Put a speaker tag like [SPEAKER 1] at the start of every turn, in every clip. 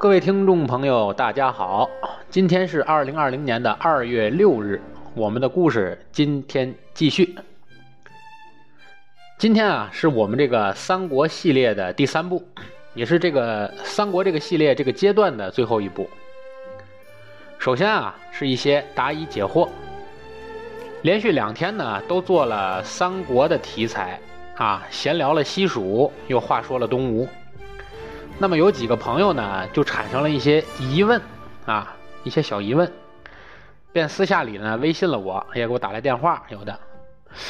[SPEAKER 1] 各位听众朋友，大家好，今天是二零二零年的二月六日，我们的故事今天继续。今天啊，是我们这个三国系列的第三部，也是这个三国这个系列这个阶段的最后一部。首先啊，是一些答疑解惑。连续两天呢，都做了三国的题材啊，闲聊了西蜀，又话说了东吴。那么有几个朋友呢，就产生了一些疑问啊，一些小疑问，便私下里呢微信了我，也给我打来电话，有的。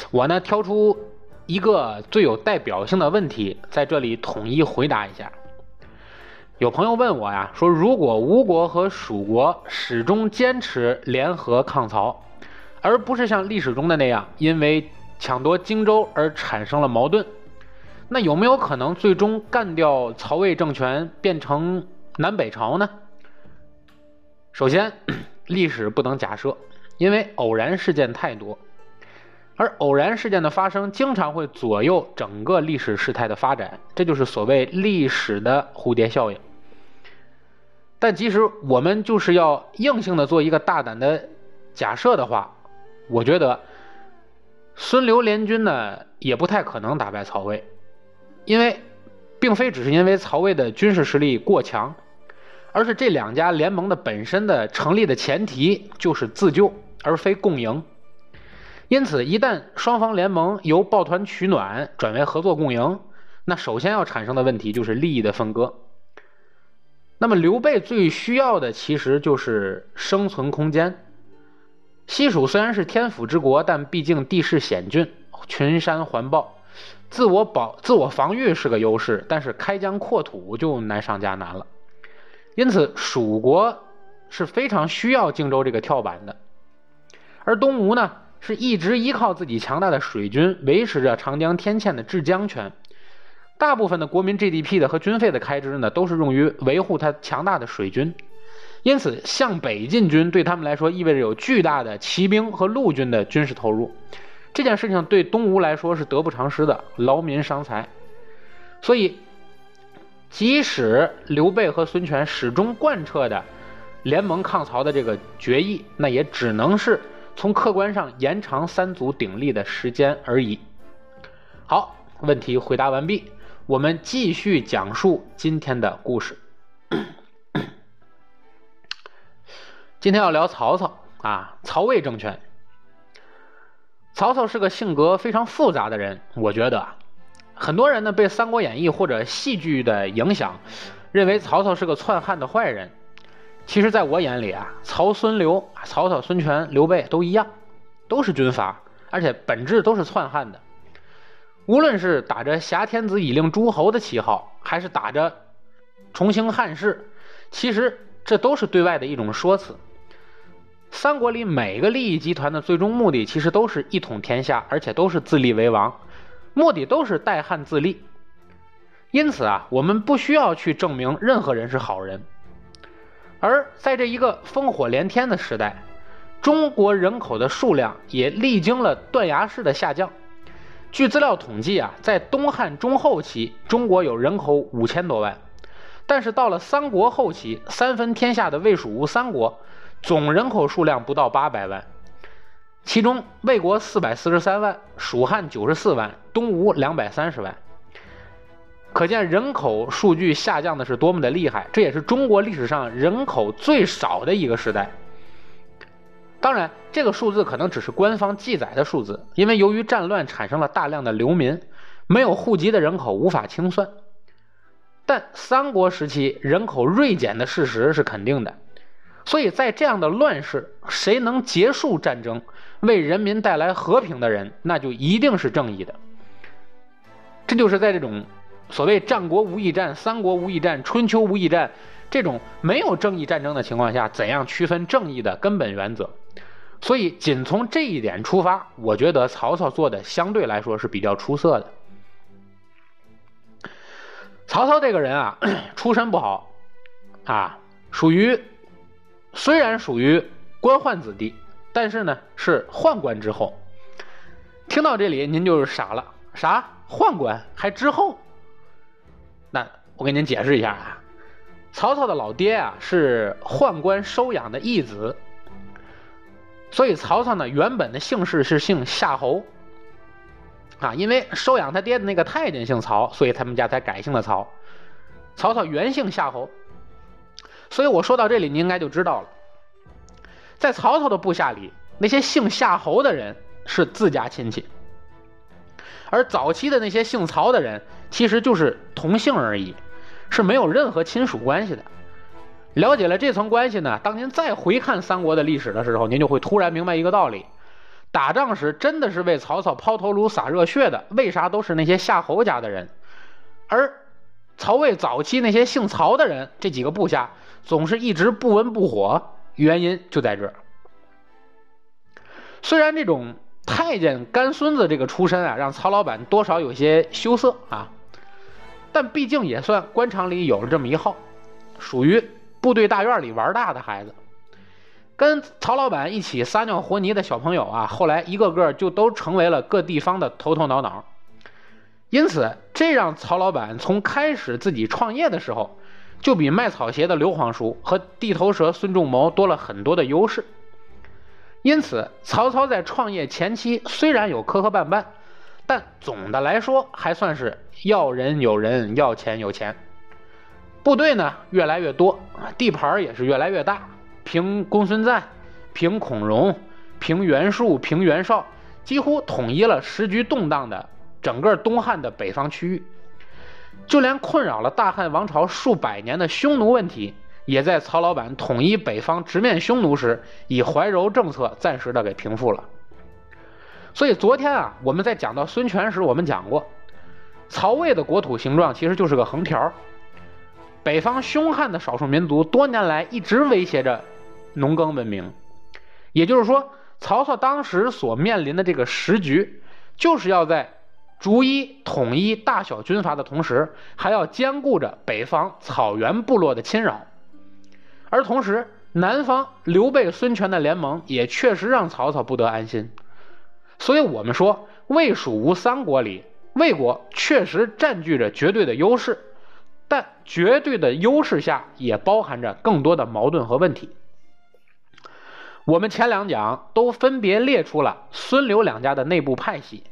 [SPEAKER 1] 我呢挑出一个最有代表性的问题，在这里统一回答一下。有朋友问我呀，说如果吴国和蜀国始终坚持联合抗曹，而不是像历史中的那样，因为抢夺荆州而产生了矛盾。那有没有可能最终干掉曹魏政权，变成南北朝呢？首先，历史不能假设，因为偶然事件太多，而偶然事件的发生经常会左右整个历史事态的发展，这就是所谓历史的蝴蝶效应。但即使我们就是要硬性的做一个大胆的假设的话，我觉得孙刘联军呢也不太可能打败曹魏。因为，并非只是因为曹魏的军事实力过强，而是这两家联盟的本身的成立的前提就是自救，而非共赢。因此，一旦双方联盟由抱团取暖转为合作共赢，那首先要产生的问题就是利益的分割。那么，刘备最需要的其实就是生存空间。西蜀虽然是天府之国，但毕竟地势险峻，群山环抱。自我保、自我防御是个优势，但是开疆扩土就难上加难了。因此，蜀国是非常需要荆州这个跳板的，而东吴呢，是一直依靠自己强大的水军维持着长江天堑的制江权。大部分的国民 GDP 的和军费的开支呢，都是用于维护它强大的水军。因此，向北进军对他们来说意味着有巨大的骑兵和陆军的军事投入。这件事情对东吴来说是得不偿失的，劳民伤财。所以，即使刘备和孙权始终贯彻的联盟抗曹的这个决议，那也只能是从客观上延长三足鼎立的时间而已。好，问题回答完毕，我们继续讲述今天的故事。今天要聊曹操啊，曹魏政权。曹操是个性格非常复杂的人，我觉得很多人呢被《三国演义》或者戏剧的影响，认为曹操是个篡汉的坏人。其实，在我眼里啊，曹孙刘、曹操、孙权、刘备都一样，都是军阀，而且本质都是篡汉的。无论是打着挟天子以令诸侯的旗号，还是打着重兴汉室，其实这都是对外的一种说辞。三国里每个利益集团的最终目的，其实都是一统天下，而且都是自立为王，目的都是代汉自立。因此啊，我们不需要去证明任何人是好人。而在这一个烽火连天的时代，中国人口的数量也历经了断崖式的下降。据资料统计啊，在东汉中后期，中国有人口五千多万，但是到了三国后期，三分天下的魏蜀吴三国。总人口数量不到八百万，其中魏国四百四十三万，蜀汉九十四万，东吴两百三十万。可见人口数据下降的是多么的厉害，这也是中国历史上人口最少的一个时代。当然，这个数字可能只是官方记载的数字，因为由于战乱产生了大量的流民，没有户籍的人口无法清算。但三国时期人口锐减的事实是肯定的。所以在这样的乱世，谁能结束战争，为人民带来和平的人，那就一定是正义的。这就是在这种所谓“战国无义战”“三国无义战”“春秋无义战”这种没有正义战争的情况下，怎样区分正义的根本原则。所以，仅从这一点出发，我觉得曹操做的相对来说是比较出色的。曹操这个人啊，出身不好啊，属于。虽然属于官宦子弟，但是呢是宦官之后。听到这里，您就是傻了，啥宦官还之后？那我给您解释一下啊，曹操的老爹啊是宦官收养的义子，所以曹操呢原本的姓氏是姓夏侯。啊，因为收养他爹的那个太监姓曹，所以他们家才改姓了曹。曹操原姓夏侯，所以我说到这里，你应该就知道了，在曹操的部下里，那些姓夏侯的人是自家亲戚，而早期的那些姓曹的人，其实就是同姓而已，是没有任何亲属关系的。了解了这层关系呢，当您再回看三国的历史的时候，您就会突然明白一个道理。打仗时真的是为曹操抛头颅洒热血的，为啥都是那些夏侯家的人？而曹魏早期那些姓曹的人，这几个部下总是一直不温不火，原因就在这儿。虽然这种太监干孙子这个出身啊，让曹老板多少有些羞涩啊，但毕竟也算官场里有了这么一号，属于部队大院里玩大的孩子。跟曹老板一起撒尿和泥的小朋友啊，后来一个个就都成为了各地方的头头脑脑。因此，这让曹老板从开始自己创业的时候，就比卖草鞋的刘皇叔和地头蛇孙仲谋多了很多的优势。因此，曹操在创业前期虽然有磕磕绊绊，但总的来说还算是要人有人，要钱有钱。部队呢越来越多，地盘也是越来越大。凭公孙瓒，凭孔融，凭袁术，凭袁绍，几乎统一了时局动荡的整个东汉的北方区域。就连困扰了大汉王朝数百年的匈奴问题，也在曹老板统一北方直面匈奴时，以怀柔政策暂时的给平复了。所以昨天啊，我们在讲到孙权时，我们讲过，曹魏的国土形状其实就是个横条。北方凶悍的少数民族多年来一直威胁着。农耕文明，也就是说，曹操当时所面临的这个时局，就是要在逐一统一大小军阀的同时，还要兼顾着北方草原部落的侵扰。而同时，南方刘备、孙权的联盟也确实让曹操不得安心。所以，我们说魏、蜀、吴三国里，魏国确实占据着绝对的优势，但绝对的优势下也包含着更多的矛盾和问题。我们前两讲都分别列出了孙刘两家的内部派系，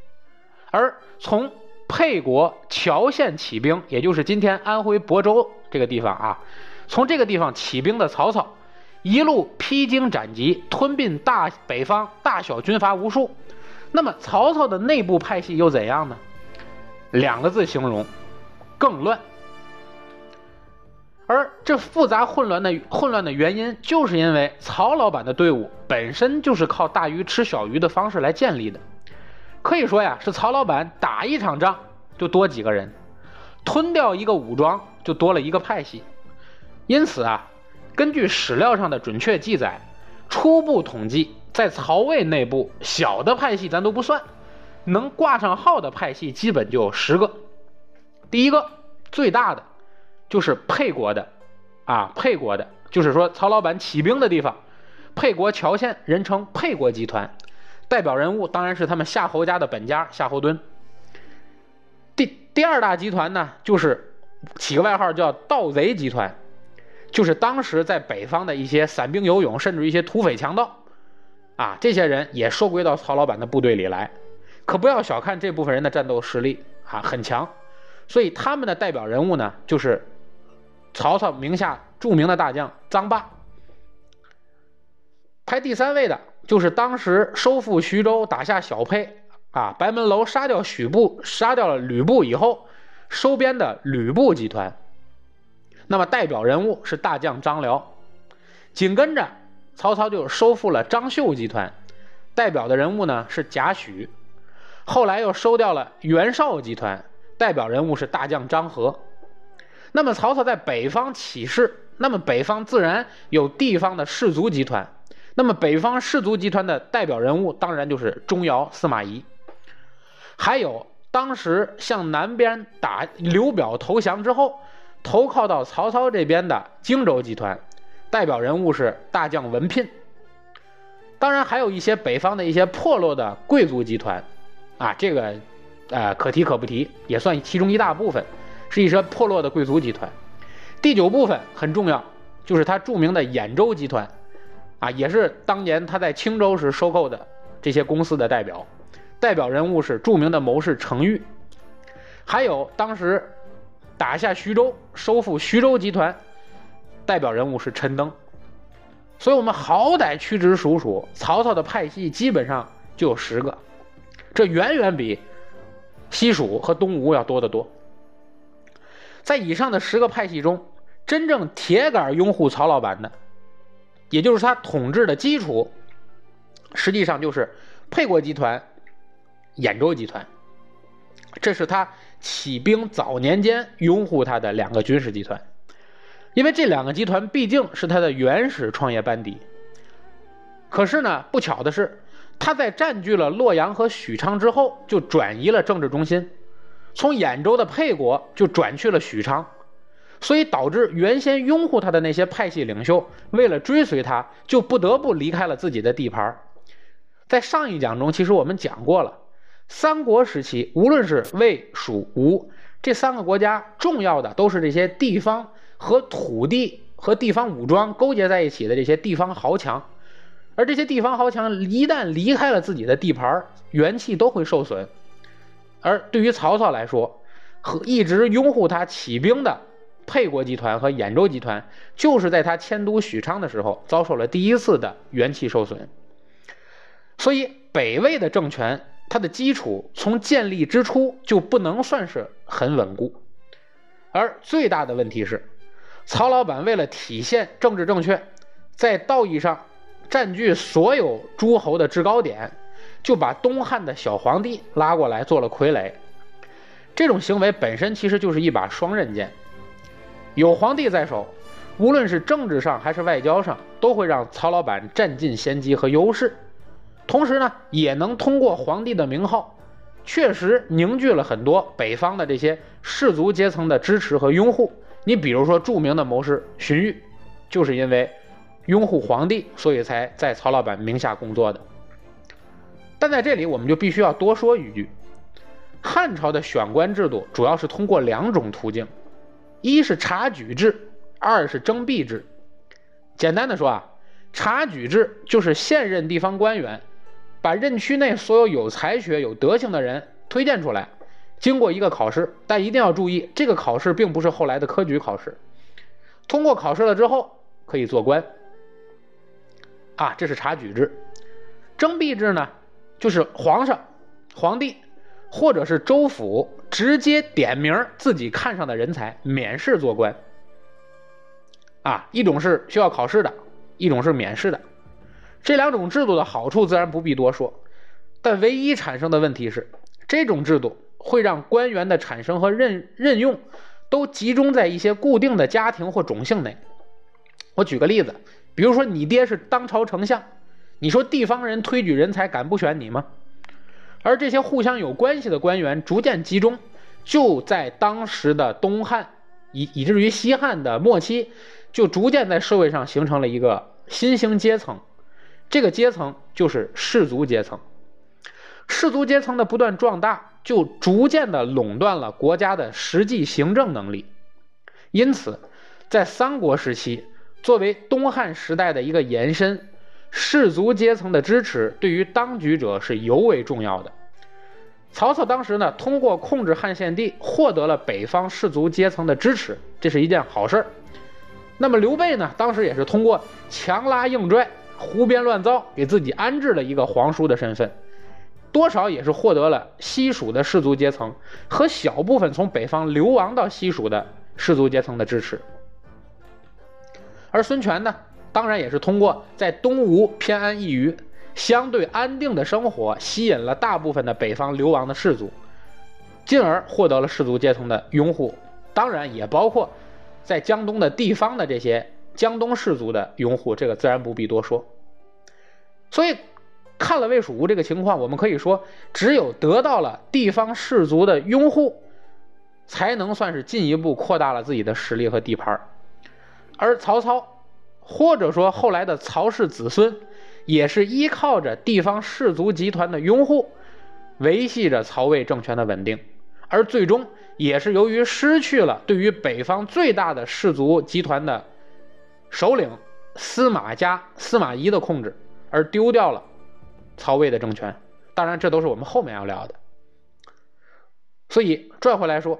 [SPEAKER 1] 而从沛国谯县起兵，也就是今天安徽亳州这个地方啊，从这个地方起兵的曹操，一路披荆斩棘，吞并大北方大小军阀无数。那么曹操的内部派系又怎样呢？两个字形容：更乱。而这复杂混乱的混乱的原因，就是因为曹老板的队伍本身就是靠大鱼吃小鱼的方式来建立的。可以说呀，是曹老板打一场仗就多几个人，吞掉一个武装就多了一个派系。因此啊，根据史料上的准确记载，初步统计，在曹魏内部小的派系咱都不算，能挂上号的派系基本就十个。第一个最大的。就是沛国的，啊，沛国的，就是说曹老板起兵的地方，沛国谯县人称沛国集团，代表人物当然是他们夏侯家的本家夏侯惇。第第二大集团呢，就是起个外号叫盗贼集团，就是当时在北方的一些散兵游勇，甚至一些土匪强盗，啊，这些人也收归到曹老板的部队里来，可不要小看这部分人的战斗实力啊，很强，所以他们的代表人物呢，就是。曹操名下著名的大将臧霸，排第三位的就是当时收复徐州、打下小沛啊，白门楼杀掉许部、杀掉了吕布以后收编的吕布集团。那么代表人物是大将张辽，紧跟着曹操就收复了张绣集团，代表的人物呢是贾诩，后来又收掉了袁绍集团，代表人物是大将张合。那么曹操在北方起事，那么北方自然有地方的士族集团，那么北方士族集团的代表人物当然就是钟繇、司马懿，还有当时向南边打刘表投降之后，投靠到曹操这边的荆州集团，代表人物是大将文聘。当然还有一些北方的一些破落的贵族集团，啊，这个，呃，可提可不提，也算其中一大部分。是一些破落的贵族集团，第九部分很重要，就是他著名的兖州集团，啊，也是当年他在青州时收购的这些公司的代表，代表人物是著名的谋士程昱，还有当时打下徐州、收复徐州集团，代表人物是陈登。所以，我们好歹屈指数数，曹操的派系基本上就有十个，这远远比西蜀和东吴要多得多。在以上的十个派系中，真正铁杆拥护曹老板的，也就是他统治的基础，实际上就是沛国集团、兖州集团。这是他起兵早年间拥护他的两个军事集团。因为这两个集团毕竟是他的原始创业班底。可是呢，不巧的是，他在占据了洛阳和许昌之后，就转移了政治中心，从兖州的沛国就转去了许昌，所以导致原先拥护他的那些派系领袖，为了追随他，就不得不离开了自己的地盘。在上一讲中，其实我们讲过了，三国时期，无论是魏、蜀、吴这三个国家，重要的都是这些地方。和土地和地方武装勾结在一起的这些地方豪强，而这些地方豪强一旦离开了自己的地盘，元气都会受损。而对于曹操来说，和一直拥护他起兵的沛国集团和兖州集团，就是在他迁都许昌的时候遭受了第一次的元气受损。所以，北魏的政权它的基础从建立之初就不能算是很稳固，而最大的问题是。曹老板为了体现政治正确，在道义上占据所有诸侯的制高点，就把东汉的小皇帝拉过来做了傀儡。这种行为本身其实就是一把双刃剑。有皇帝在手，无论是政治上还是外交上，都会让曹老板占尽先机和优势。同时呢，也能通过皇帝的名号，确实凝聚了很多北方的这些士族阶层的支持和拥护。你比如说，著名的谋士荀彧，就是因为拥护皇帝，所以才在曹老板名下工作的。但在这里，我们就必须要多说一句：汉朝的选官制度主要是通过两种途径，一是察举制，二是征辟制。简单的说啊，察举制就是现任地方官员把任区内所有有才学、有德行的人推荐出来。经过一个考试，但一定要注意，这个考试并不是后来的科举考试。通过考试了之后，可以做官。啊，这是察举制。征辟制呢，就是皇上、皇帝或者是州府直接点名自己看上的人才，免试做官。啊，一种是需要考试的，一种是免试的。这两种制度的好处自然不必多说，但唯一产生的问题是，这种制度。会让官员的产生和任任用都集中在一些固定的家庭或种姓内。我举个例子，比如说你爹是当朝丞相，你说地方人推举人才敢不选你吗？而这些互相有关系的官员逐渐集中，就在当时的东汉以以至于西汉的末期，就逐渐在社会上形成了一个新兴阶层，这个阶层就是士族阶层。士族阶层的不断壮大。就逐渐的垄断了国家的实际行政能力，因此，在三国时期，作为东汉时代的一个延伸，士族阶层的支持对于当局者是尤为重要的。曹操当时呢，通过控制汉献帝，获得了北方士族阶层的支持，这是一件好事儿。那么刘备呢，当时也是通过强拉硬拽、胡编乱造，给自己安置了一个皇叔的身份。多少也是获得了西蜀的士族阶层和小部分从北方流亡到西蜀的士族阶层的支持，而孙权呢，当然也是通过在东吴偏安一隅、相对安定的生活，吸引了大部分的北方流亡的士族，进而获得了士族阶层的拥护，当然也包括在江东的地方的这些江东士族的拥护，这个自然不必多说，所以。看了魏蜀吴这个情况，我们可以说，只有得到了地方士族的拥护，才能算是进一步扩大了自己的实力和地盘而曹操，或者说后来的曹氏子孙，也是依靠着地方氏族集团的拥护，维系着曹魏政权的稳定，而最终也是由于失去了对于北方最大的氏族集团的首领司马家司马懿的控制，而丢掉了曹魏的政权。当然，这都是我们后面要聊的。所以转回来说，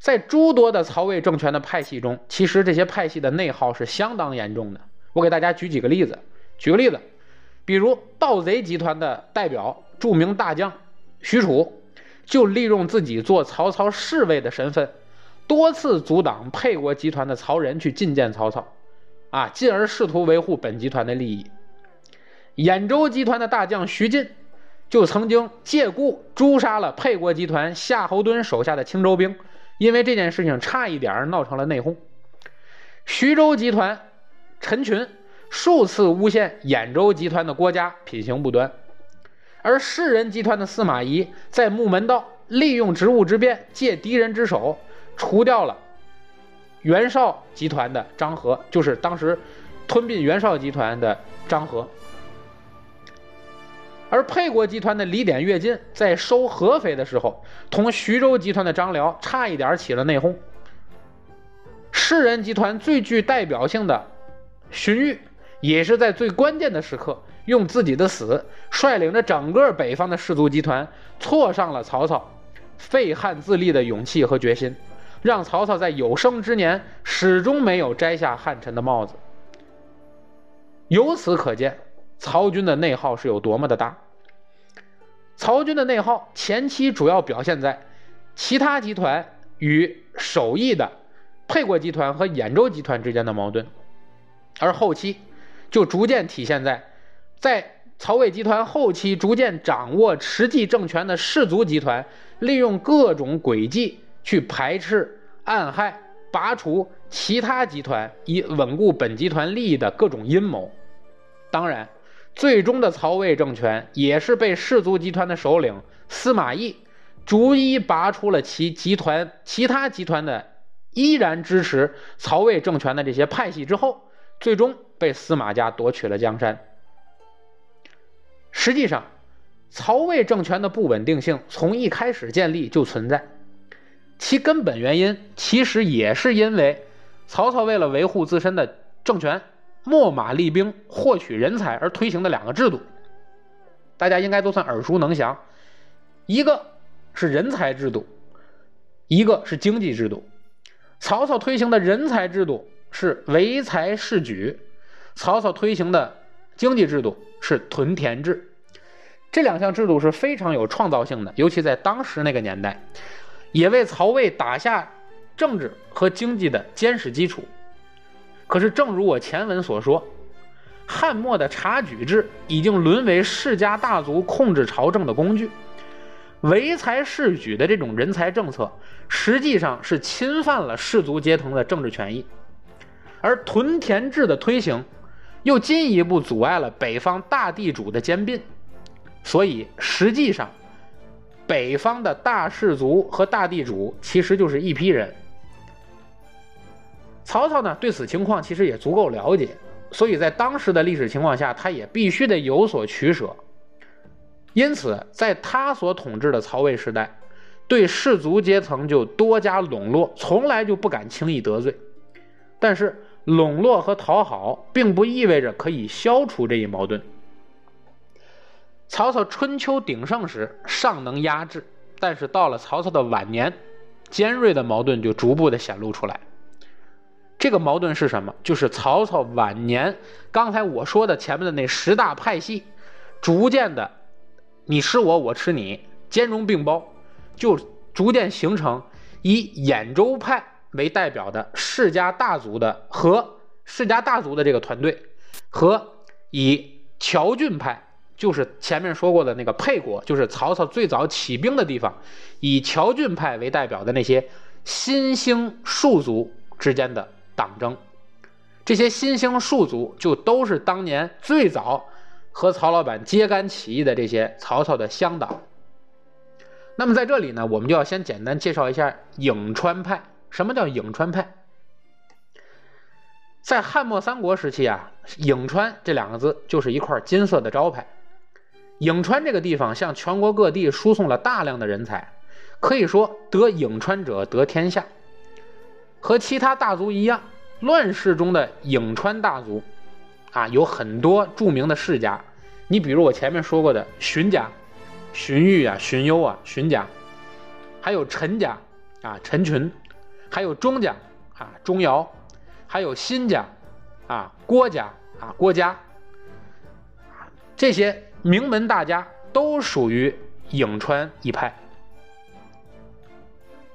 [SPEAKER 1] 在诸多的曹魏政权的派系中，其实这些派系的内耗是相当严重的。我给大家举几个例子。举个例子，比如盗贼集团的代表、著名大将许褚，就利用自己做曹操侍卫的身份，多次阻挡沛国集团的曹仁去觐见曹操，啊，进而试图维护本集团的利益。兖州集团的大将徐进。就曾经借故诛杀了沛国集团夏侯惇手下的青州兵，因为这件事情差一点闹成了内讧。徐州集团陈群数次诬陷兖州集团的郭嘉品行不端，而士人集团的司马懿在木门道利用职务之便，借敌人之手除掉了袁绍集团的张合，就是当时吞并袁绍集团的张合。而沛国集团的李典、乐进在收合肥的时候，同徐州集团的张辽差一点起了内讧。士人集团最具代表性的荀彧，也是在最关键的时刻，用自己的死率领着整个北方的士族集团，挫上了曹操废汉自立的勇气和决心，让曹操在有生之年始终没有摘下汉臣的帽子。由此可见。曹军的内耗是有多么的大？曹军的内耗前期主要表现在其他集团与首义的沛国集团和兖州集团之间的矛盾，而后期就逐渐体现在在曹魏集团后期逐渐掌握实际政权的士族集团，利用各种诡计去排斥、暗害、拔除其他集团，以稳固本集团利益的各种阴谋。当然。最终的曹魏政权也是被氏族集团的首领司马懿逐一拔出了其集团其他集团的依然支持曹魏政权的这些派系之后，最终被司马家夺取了江山。实际上，曹魏政权的不稳定性从一开始建立就存在，其根本原因其实也是因为曹操为了维护自身的政权。秣马厉兵、获取人才而推行的两个制度，大家应该都算耳熟能详。一个是人才制度，一个是经济制度。曹操推行的人才制度是唯才是举，曹操推行的经济制度是屯田制。这两项制度是非常有创造性的，尤其在当时那个年代，也为曹魏打下政治和经济的坚实基础。可是，正如我前文所说，汉末的察举制已经沦为世家大族控制朝政的工具，唯才是举的这种人才政策，实际上是侵犯了士族阶层的政治权益，而屯田制的推行，又进一步阻碍了北方大地主的兼并，所以实际上，北方的大士族和大地主其实就是一批人。曹操呢，对此情况其实也足够了解，所以在当时的历史情况下，他也必须得有所取舍。因此，在他所统治的曹魏时代，对士族阶层就多加笼络，从来就不敢轻易得罪。但是，笼络和讨好并不意味着可以消除这一矛盾。曹操春秋鼎盛时尚能压制，但是到了曹操的晚年，尖锐的矛盾就逐步的显露出来。这个矛盾是什么？就是曹操晚年，刚才我说的前面的那十大派系，逐渐的，你吃我，我吃你，兼容并包，就逐渐形成以兖州派为代表的世家大族的和世家大族的这个团队，和以谯郡派，就是前面说过的那个沛国，就是曹操最早起兵的地方，以谯郡派为代表的那些新兴庶族之间的。党争，这些新兴庶族就都是当年最早和曹老板揭竿起义的这些曹操的乡党。那么在这里呢，我们就要先简单介绍一下颍川派。什么叫颍川派？在汉末三国时期啊，颍川这两个字就是一块金色的招牌。颍川这个地方向全国各地输送了大量的人才，可以说得颍川者得天下。和其他大族一样，乱世中的颍川大族啊，有很多著名的世家。你比如我前面说过的荀家，荀彧啊、荀攸啊、荀家，还有陈家啊、陈群，还有钟家啊、钟繇，还有辛家啊、郭家啊、郭嘉，这些名门大家都属于颍川一派。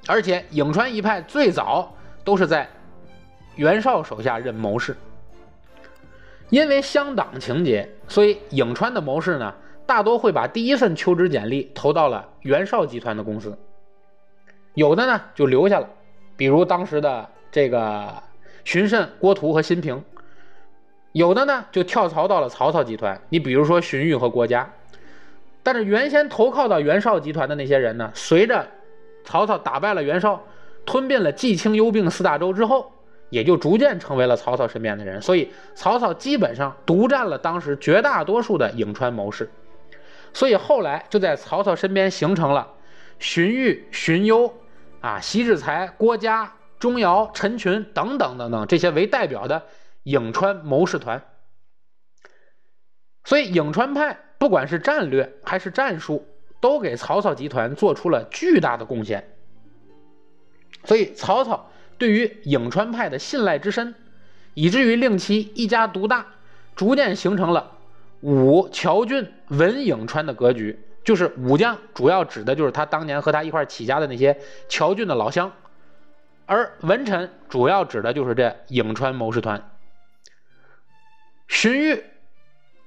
[SPEAKER 1] 而且颍川一派最早都是在袁绍手下任谋士，因为乡党情节，所以颍川的谋士呢，大多会把第一份求职简历投到了袁绍集团的公司，有的呢就留下了，比如当时的这个荀慎、郭图和辛平，有的呢就跳槽到了曹操集团，你比如说荀彧和郭嘉，但是原先投靠到袁绍集团的那些人呢，随着曹操打败了袁绍，吞并了冀青幽并四大州之后，也就逐渐成为了曹操身边的人。所以曹操基本上独占了当时绝大多数的颍川谋士。所以后来就在曹操身边形成了荀彧、荀攸啊、席志才、郭嘉、钟繇、陈群等等等等这些为代表的颍川谋士团。所以颍川派不管是战略还是战术。都给曹操集团做出了巨大的贡献，所以曹操对于颍川派的信赖之深，以至于令其一家独大，逐渐形成了武、乔、俊、文颍川的格局。就是武将主要指的就是他当年和他一块起家的那些乔俊的老乡，而文臣主要指的就是这颍川谋士团。荀彧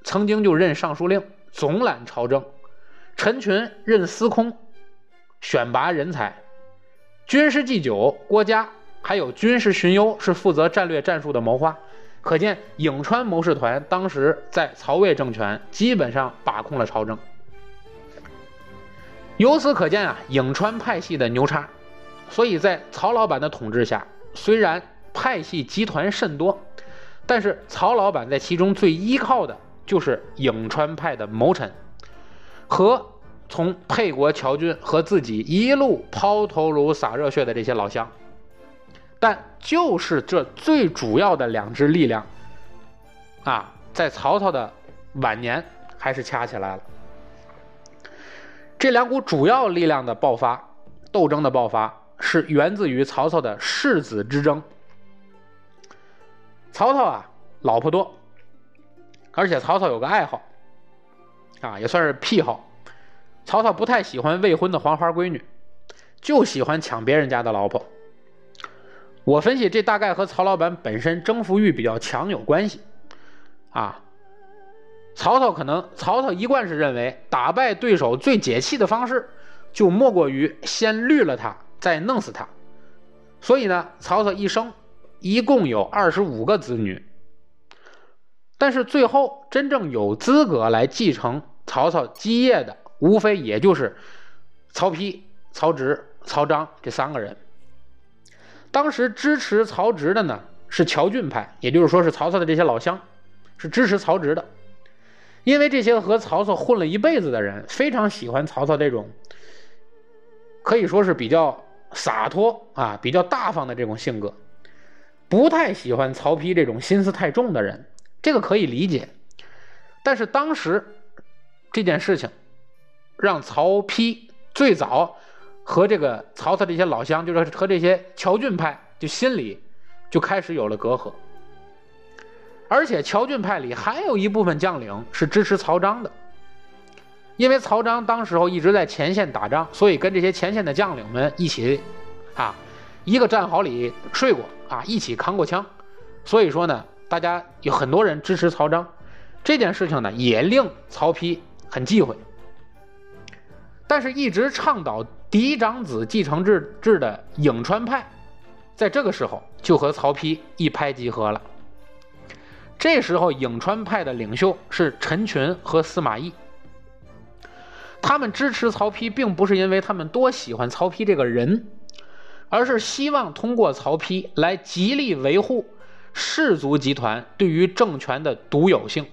[SPEAKER 1] 曾经就任尚书令，总揽朝政。陈群任司空，选拔人才；军师祭酒郭嘉，还有军事巡游是负责战略战术的谋划。可见颍川谋士团当时在曹魏政权基本上把控了朝政。由此可见啊，颍川派系的牛叉。所以在曹老板的统治下，虽然派系集团甚多，但是曹老板在其中最依靠的就是颍川派的谋臣。和从沛国乔军和自己一路抛头颅洒热血的这些老乡，但就是这最主要的两支力量，啊，在曹操的晚年还是掐起来了。这两股主要力量的爆发，斗争的爆发，是源自于曹操的世子之争。曹操啊，老婆多，而且曹操有个爱好。啊，也算是癖好。曹操不太喜欢未婚的黄花闺女，就喜欢抢别人家的老婆。我分析，这大概和曹老板本身征服欲比较强有关系。啊，曹操可能，曹操一贯是认为打败对手最解气的方式，就莫过于先绿了他，再弄死他。所以呢，曹操一生一共有二十五个子女。但是最后真正有资格来继承曹操基业的，无非也就是曹丕、曹植、曹彰这三个人。当时支持曹植的呢是乔俊派，也就是说是曹操的这些老乡，是支持曹植的。因为这些和曹操混了一辈子的人，非常喜欢曹操这种可以说是比较洒脱啊、比较大方的这种性格，不太喜欢曹丕这种心思太重的人。这个可以理解，但是当时这件事情让曹丕最早和这个曹操这些老乡，就是和这些乔俊派，就心里就开始有了隔阂。而且乔俊派里还有一部分将领是支持曹彰的，因为曹彰当时候一直在前线打仗，所以跟这些前线的将领们一起啊，一个战壕里睡过啊，一起扛过枪，所以说呢。大家有很多人支持曹彰，这件事情呢也令曹丕很忌讳。但是，一直倡导嫡长子继承制制的颍川派，在这个时候就和曹丕一拍即合了。这时候，颍川派的领袖是陈群和司马懿，他们支持曹丕，并不是因为他们多喜欢曹丕这个人，而是希望通过曹丕来极力维护。氏族集团对于政权的独有性，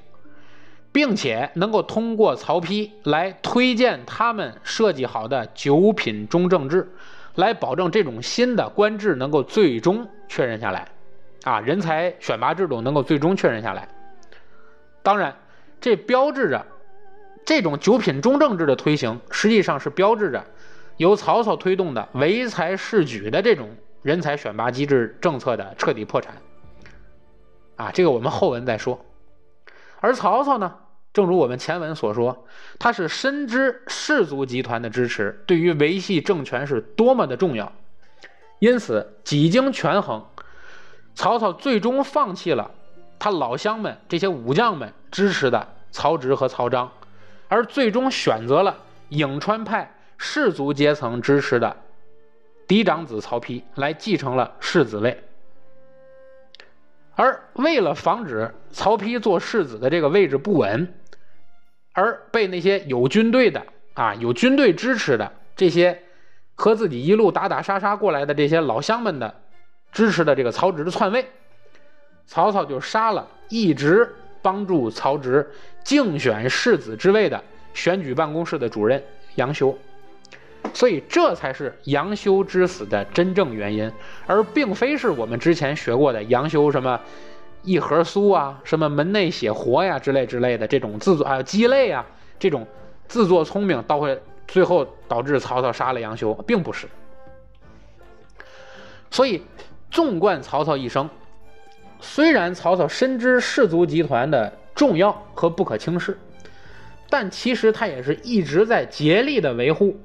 [SPEAKER 1] 并且能够通过曹丕来推荐他们设计好的九品中正制，来保证这种新的官制能够最终确认下来，啊，人才选拔制度能够最终确认下来。当然，这标志着这种九品中正制的推行，实际上是标志着由曹操推动的唯才是举的这种人才选拔机制政策的彻底破产。啊，这个我们后文再说。而曹操呢，正如我们前文所说，他是深知士族集团的支持对于维系政权是多么的重要，因此几经权衡，曹操最终放弃了。他老乡们这些武将们支持的曹植和曹彰，而最终选择了颍川派士族阶层支持的嫡长子曹丕来继承了世子位。而为了防止曹丕做世子的这个位置不稳，而被那些有军队的啊有军队支持的这些和自己一路打打杀杀过来的这些老乡们的支持的这个曹植的篡位。曹操就杀了一直帮助曹植竞选世子之位的选举办公室的主任杨修，所以这才是杨修之死的真正原因，而并非是我们之前学过的杨修什么一盒酥啊、什么门内写活呀之类之类的这种自作还有鸡肋啊这种自作聪明，到会最后导致曹操杀了杨修，并不是。所以，纵观曹操一生。虽然曹操深知士族集团的重要和不可轻视，但其实他也是一直在竭力的维护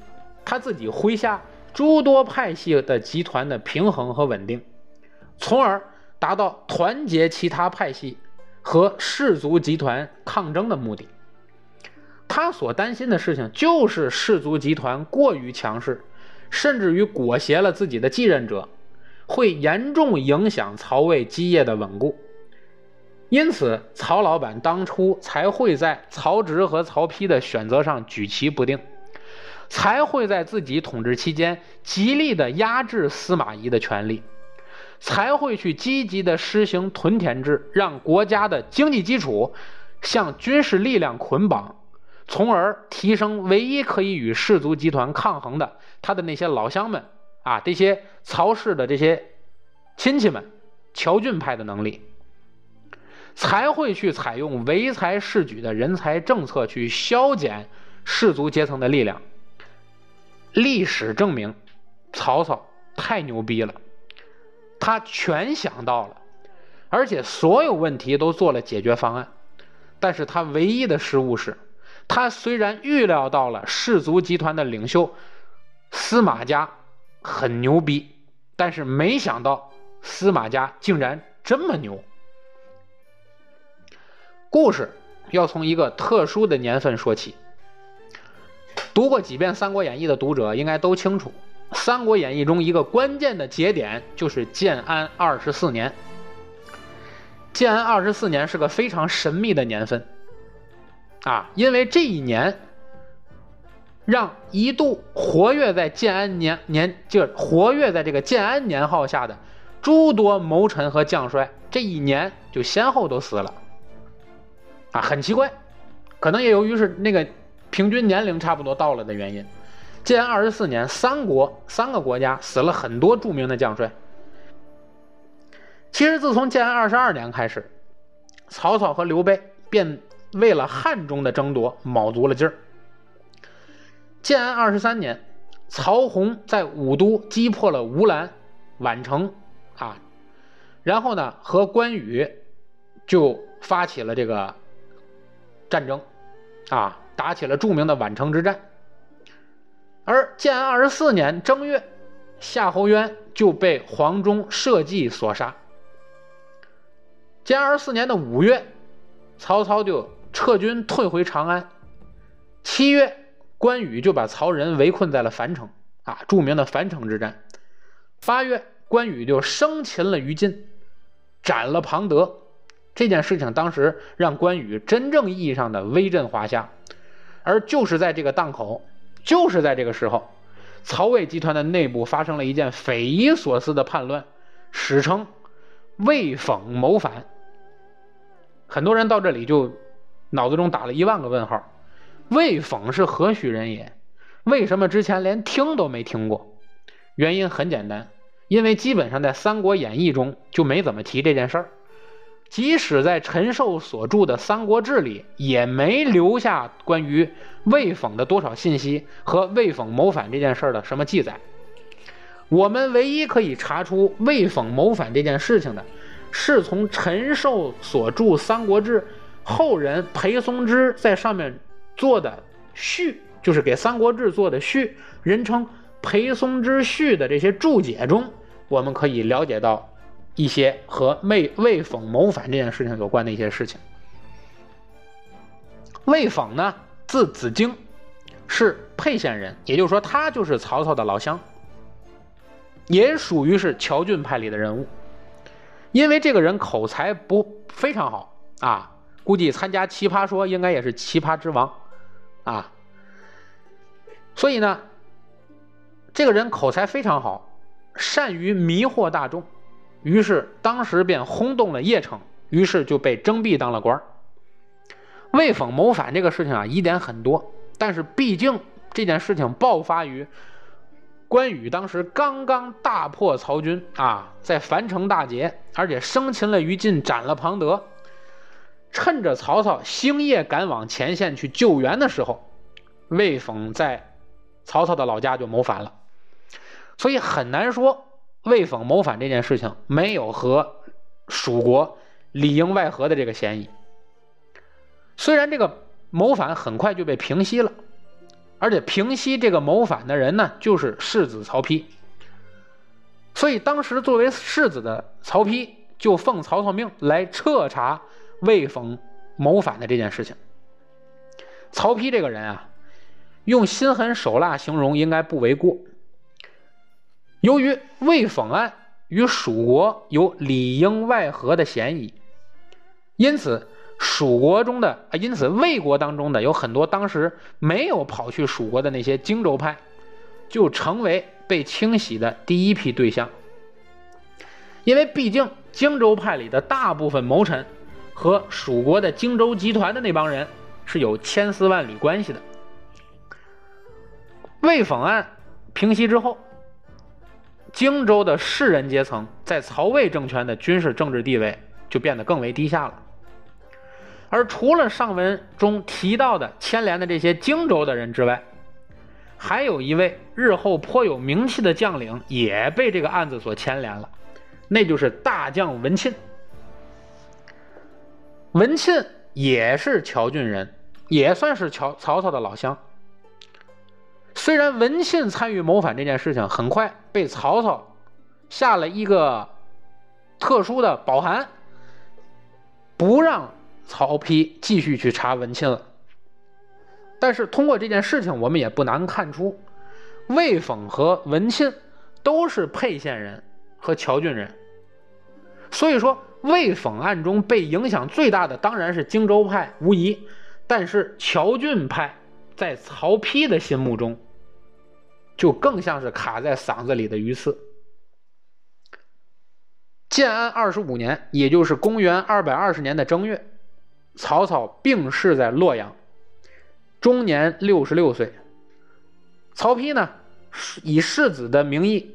[SPEAKER 1] 他自己麾下诸多派系的集团的平衡和稳定，从而达到团结其他派系和氏族集团抗争的目的。他所担心的事情就是氏族集团过于强势，甚至于裹挟了自己的继任者。会严重影响曹魏基业的稳固，因此曹老板当初才会在曹植和曹丕的选择上举棋不定，才会在自己统治期间极力的压制司马懿的权力，才会去积极的实行屯田制，让国家的经济基础向军事力量捆绑，从而提升唯一可以与氏族集团抗衡的他的那些老乡们。啊，这些曹氏的这些亲戚们，乔俊派的能力，才会去采用唯才是举的人才政策，去削减氏族阶层的力量。历史证明，曹操太牛逼了，他全想到了，而且所有问题都做了解决方案。但是他唯一的失误是，他虽然预料到了士族集团的领袖司马家。很牛逼，但是没想到司马家竟然这么牛。故事要从一个特殊的年份说起。读过几遍《三国演义》的读者应该都清楚，《三国演义》中一个关键的节点就是建安二十四年。建安二十四年是个非常神秘的年份啊，因为这一年。让一度活跃在建安年年，就活跃在这个建安年号下的诸多谋臣和将帅，这一年就先后都死了。啊，很奇怪，可能也由于是那个平均年龄差不多到了的原因。建安二十四年，三国三个国家死了很多著名的将帅。其实自从建安二十二年开始，曹操和刘备便为了汉中的争夺卯足了劲儿。建安二十三年，曹洪在武都击破了吴兰、宛城，啊，然后呢，和关羽就发起了这个战争，啊，打起了著名的宛城之战。而建安二十四年正月，夏侯渊就被黄忠设计所杀。建安二十四年的五月，曹操就撤军退回长安。七月。关羽就把曹仁围困在了樊城，啊，著名的樊城之战。八月，关羽就生擒了于禁，斩了庞德。这件事情当时让关羽真正意义上的威震华夏。而就是在这个档口，就是在这个时候，曹魏集团的内部发生了一件匪夷所思的叛乱，史称“魏讽谋反”。很多人到这里就脑子中打了一万个问号。魏讽是何许人也？为什么之前连听都没听过？原因很简单，因为基本上在《三国演义》中就没怎么提这件事儿。即使在陈寿所著的《三国志》里，也没留下关于魏讽的多少信息和魏讽谋反这件事的什么记载。我们唯一可以查出魏讽谋反这件事情的，是从陈寿所著《三国志》后人裴松之在上面做的序，就是给《三国志》做的序，人称裴松之序的这些注解中，我们可以了解到。一些和魏魏讽谋反这件事情有关的一些事情。魏讽呢，字子京，是沛县人，也就是说，他就是曹操的老乡，也属于是乔俊派里的人物。因为这个人口才不非常好啊，估计参加奇葩说应该也是奇葩之王啊。所以呢，这个人口才非常好，善于迷惑大众。于是当时便轰动了邺城，于是就被征辟当了官魏讽谋反这个事情啊，疑点很多，但是毕竟这件事情爆发于关羽当时刚刚大破曹军啊，在樊城大捷，而且生擒了于禁，斩了庞德，趁着曹操星夜赶往前线去救援的时候，魏讽在曹操的老家就谋反了，所以很难说。魏讽谋反这件事情没有和蜀国里应外合的这个嫌疑。虽然这个谋反很快就被平息了，而且平息这个谋反的人呢，就是世子曹丕。所以当时作为世子的曹丕就奉曹操命来彻查魏讽谋反的这件事情。曹丕这个人啊，用心狠手辣形容应该不为过。由于魏讽案与蜀国有里应外合的嫌疑，因此蜀国中的啊，因此魏国当中的有很多当时没有跑去蜀国的那些荆州派，就成为被清洗的第一批对象。因为毕竟荆州派里的大部分谋臣和蜀国的荆州集团的那帮人是有千丝万缕关系的。魏讽案平息之后。荆州的士人阶层在曹魏政权的军事政治地位就变得更为低下了，而除了上文中提到的牵连的这些荆州的人之外，还有一位日后颇有名气的将领也被这个案子所牵连了，那就是大将文钦。文钦也是乔郡人，也算是乔曹操的老乡。虽然文信参与谋反这件事情很快被曹操下了一个特殊的保函，不让曹丕继续去查文钦了。但是通过这件事情，我们也不难看出，魏讽和文钦都是沛县人和乔郡人。所以说，魏讽案中被影响最大的当然是荆州派，无疑。但是乔郡派在曹丕的心目中。就更像是卡在嗓子里的鱼刺。建安二十五年，也就是公元二百二十年的正月，曹操病逝在洛阳，终年六十六岁。曹丕呢，以世子的名义，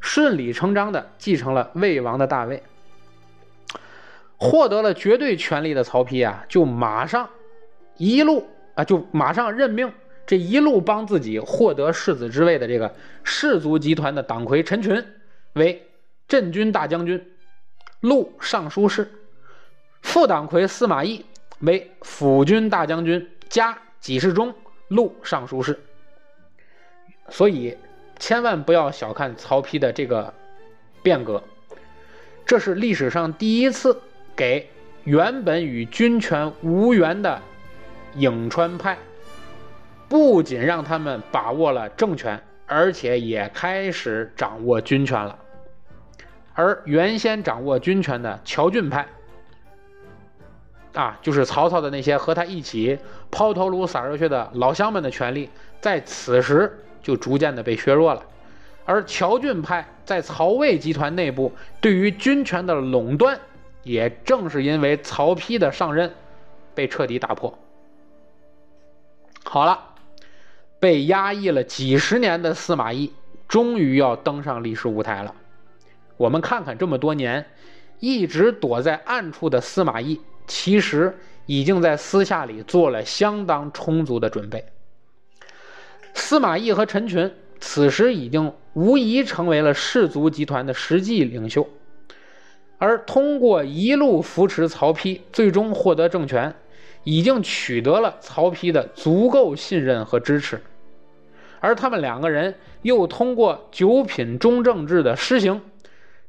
[SPEAKER 1] 顺理成章的继承了魏王的大位。获得了绝对权力的曹丕啊，就马上一路就马上任命。这一路帮自己获得世子之位的这个氏族集团的党魁陈群为镇军大将军、录尚书事；副党魁司马懿为辅军大将军加给事中、录尚书事。所以，千万不要小看曹丕的这个变革，这是历史上第一次给原本与军权无缘的颍川派。不仅让他们把握了政权，而且也开始掌握军权了。而原先掌握军权的乔俊派，啊，就是曹操的那些和他一起抛头颅洒热血的老乡们的权力，在此时就逐渐的被削弱了。而乔俊派在曹魏集团内部对于军权的垄断，也正是因为曹丕的上任被彻底打破。好了，被压抑了几十年的司马懿，终于要登上历史舞台了。我们看看这么多年一直躲在暗处的司马懿，其实已经在私下里做了相当充足的准备。司马懿和陈群此时已经无疑成为了氏族集团的实际领袖，而通过一路扶持曹丕，最终获得政权。已经取得了曹丕的足够信任和支持，而他们两个人又通过九品中正制的施行，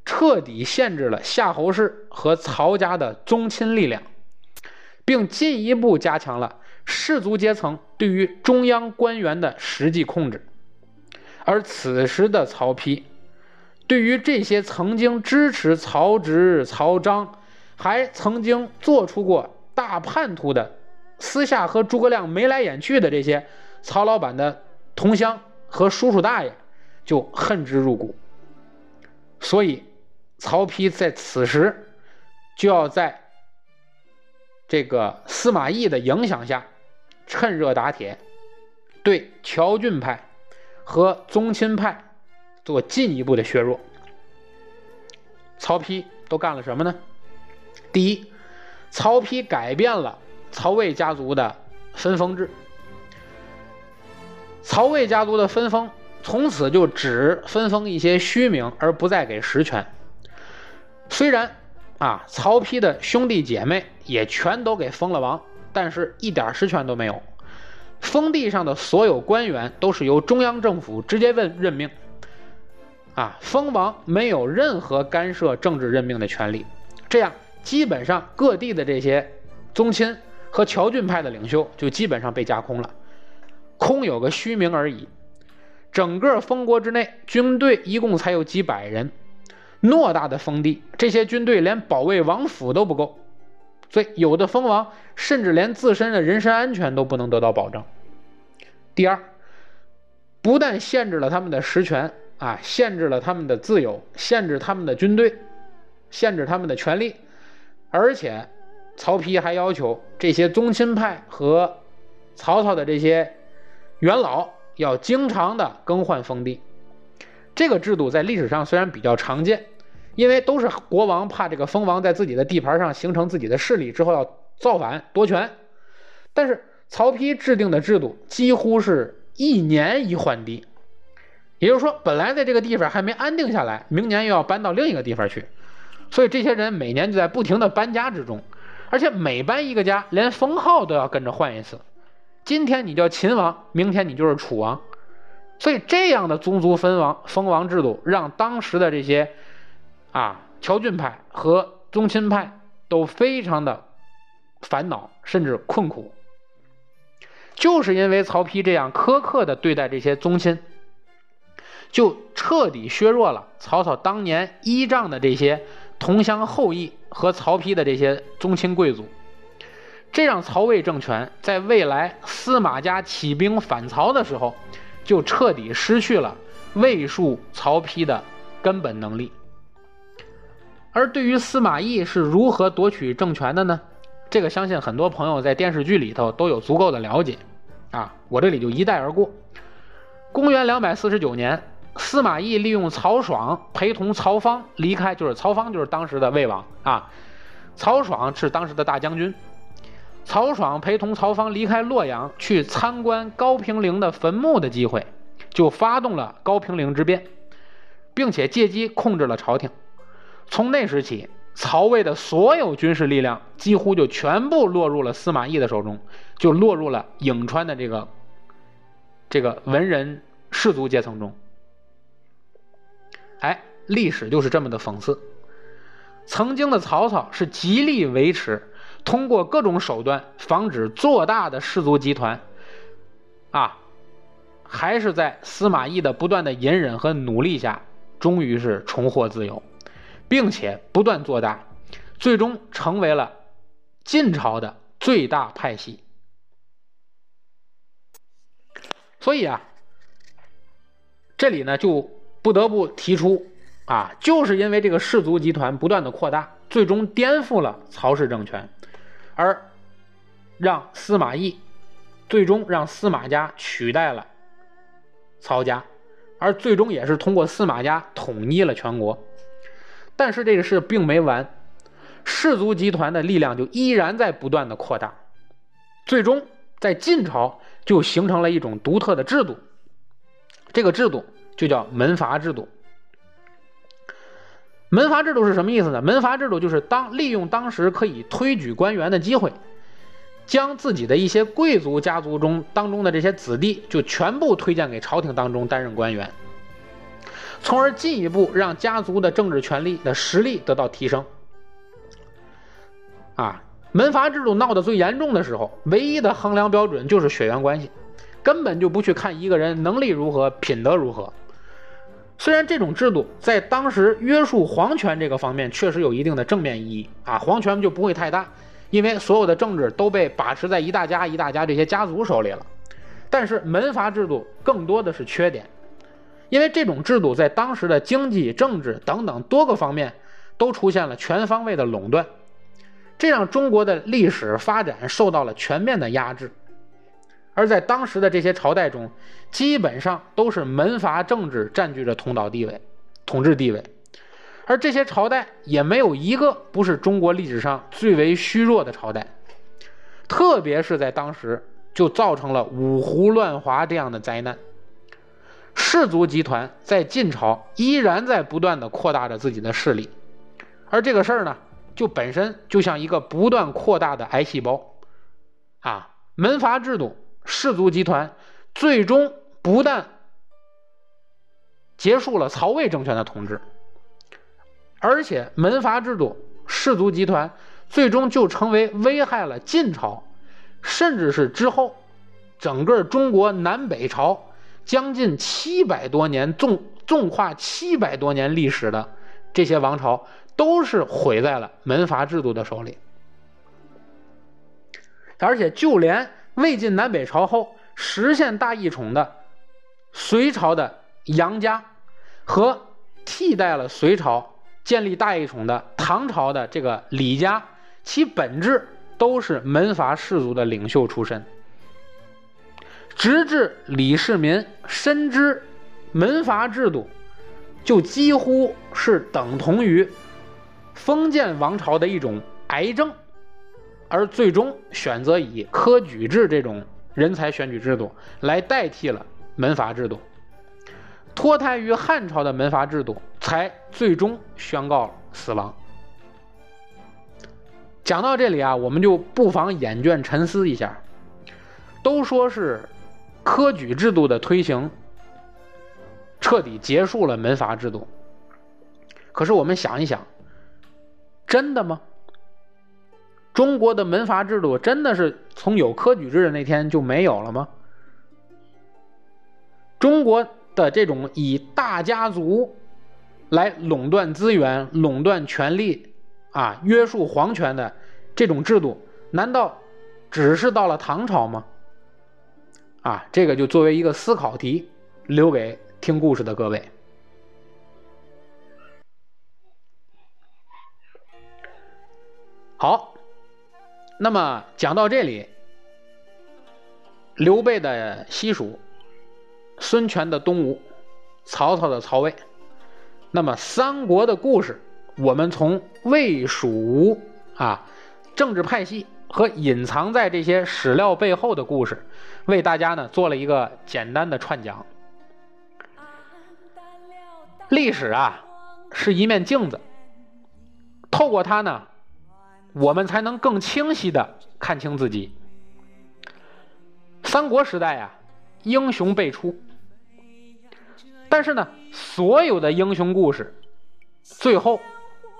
[SPEAKER 1] 彻底限制了夏侯氏和曹家的宗亲力量，并进一步加强了士族阶层对于中央官员的实际控制。而此时的曹丕，对于这些曾经支持曹植、曹彰，还曾经做出过。大叛徒的，私下和诸葛亮眉来眼去的这些曹老板的同乡和叔叔大爷，就恨之入骨。所以，曹丕在此时就要在这个司马懿的影响下，趁热打铁，对乔俊派和宗亲派做进一步的削弱。曹丕都干了什么呢？第一。曹丕改变了曹魏家族的分封制，曹魏家族的分封从此就只分封一些虚名，而不再给实权。虽然啊，曹丕的兄弟姐妹也全都给封了王，但是一点实权都没有。封地上的所有官员都是由中央政府直接问任命，啊，封王没有任何干涉政治任命的权利。这样。基本上各地的这些宗亲和乔郡派的领袖就基本上被架空了，空有个虚名而已。整个封国之内，军队一共才有几百人，偌大的封地，这些军队连保卫王府都不够，所以有的封王甚至连自身的人身安全都不能得到保证。第二，不但限制了他们的实权啊，限制了他们的自由，限制他们的军队，限制他们的权利。而且，曹丕还要求这些宗亲派和曹操的这些元老要经常的更换封地。这个制度在历史上虽然比较常见，因为都是国王怕这个封王在自己的地盘上形成自己的势力之后要造反夺权，但是曹丕制定的制度几乎是一年一换地，也就是说，本来在这个地方还没安定下来，明年又要搬到另一个地方去。所以这些人每年就在不停的搬家之中，而且每搬一个家，连封号都要跟着换一次。今天你叫秦王，明天你就是楚王。所以这样的宗族分王封王制度，让当时的这些啊乔俊派和宗亲派都非常的烦恼，甚至困苦。就是因为曹丕这样苛刻的对待这些宗亲，就彻底削弱了曹操当年依仗的这些。同乡后裔和曹丕的这些宗亲贵族，这让曹魏政权在未来司马家起兵反曹的时候，就彻底失去了魏戍曹丕的根本能力。而对于司马懿是如何夺取政权的呢？这个相信很多朋友在电视剧里头都有足够的了解，啊，我这里就一带而过。公元两百四十九年。司马懿利用曹爽陪同曹芳离开，就是曹芳就是当时的魏王啊。曹爽是当时的大将军。曹爽陪同曹芳离开洛阳，去参观高平陵的坟墓的机会，就发动了高平陵之变，并且借机控制了朝廷。从那时起，曹魏的所有军事力量几乎就全部落入了司马懿的手中，就落入了颍川的这个这个文人士族阶层中。哎，历史就是这么的讽刺。曾经的曹操是极力维持，通过各种手段防止做大的氏族集团，啊，还是在司马懿的不断的隐忍和努力下，终于是重获自由，并且不断做大，最终成为了晋朝的最大派系。所以啊，这里呢就。不得不提出，啊，就是因为这个氏族集团不断的扩大，最终颠覆了曹氏政权，而让司马懿最终让司马家取代了曹家，而最终也是通过司马家统一了全国。但是这个事并没完，氏族集团的力量就依然在不断的扩大，最终在晋朝就形成了一种独特的制度，这个制度就叫门阀制度。门阀制度是什么意思呢？门阀制度就是当利用当时可以推举官员的机会，将自己的一些贵族家族中当中的这些子弟就全部推荐给朝廷当中担任官员。从而进一步让家族的政治权力的实力得到提升。啊，门阀制度闹得最严重的时候，唯一的衡量标准就是血缘关系，根本就不去看一个人能力如何、品德如何。虽然这种制度在当时约束皇权这个方面确实有一定的正面意义啊，皇权就不会太大，因为所有的政治都被把持在一大家一大家这些家族手里了。但是门阀制度更多的是缺点。因为这种制度在当时的经济、政治等等多个方面都出现了全方位的垄断，这让中国的历史发展受到了全面的压制。而在当时的这些朝代中，基本上都是门阀政治占据着统导地位、统治地位，而这些朝代也没有一个不是中国历史上最为虚弱的朝代，特别是在当时就造成了五胡乱华这样的灾难。氏族集团在晋朝依然在不断的扩大着自己的势力，而这个事儿呢，就本身就像一个不断扩大的癌细胞，啊，门阀制度、氏族集团最终不但结束了曹魏政权的统治，而且门阀制度、氏族集团最终就成为危害了晋朝，甚至是之后整个中国南北朝。将近七百多年，纵纵跨七百多年历史的这些王朝，都是毁在了门阀制度的手里。而且，就连魏晋南北朝后实现大一统的隋朝的杨家，和替代了隋朝建立大一统的唐朝的这个李家，其本质都是门阀士族的领袖出身。直至李世民深知门阀制度就几乎是等同于封建王朝的一种癌症，而最终选择以科举制这种人才选举制度来代替了门阀制度，脱胎于汉朝的门阀制度才最终宣告死亡。讲到这里啊，我们就不妨眼倦沉思一下，都说是。科举制度的推行，彻底结束了门阀制度。可是我们想一想，真的吗？中国的门阀制度真的是从有科举制的那天就没有了吗？中国的这种以大家族来垄断资源、垄断权力啊、约束皇权的这种制度，难道只是到了唐朝吗？啊，这个就作为一个思考题，留给听故事的各位。好，那么讲到这里，刘备的西蜀，孙权的东吴，曹操的曹魏，那么三国的故事，我们从魏蜀吴啊政治派系。和隐藏在这些史料背后的故事，为大家呢做了一个简单的串讲。历史啊是一面镜子，透过它呢，我们才能更清晰的看清自己。三国时代啊，英雄辈出，但是呢，所有的英雄故事最后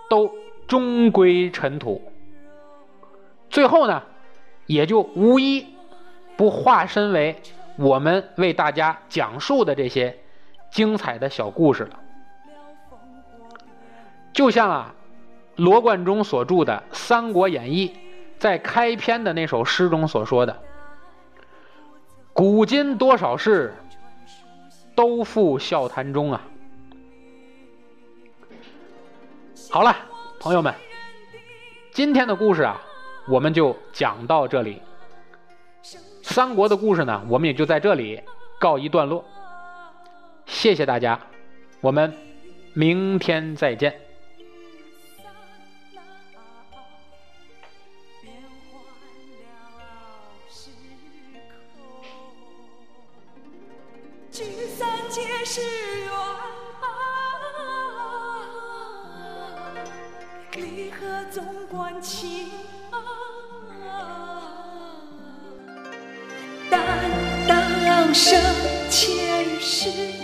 [SPEAKER 1] 都终归尘土。最后呢，也就无一不化身为我们为大家讲述的这些精彩的小故事了。就像啊，罗贯中所著的三国演义在开篇的那首诗中所说的古今多少事都付笑谈中啊。好了朋友们今天的故事啊我们就讲到这里。
[SPEAKER 2] 三国的故事呢我们也就在这里告一段落。谢谢大家我们明天再见。三界是缘离合总关情啊但当生前世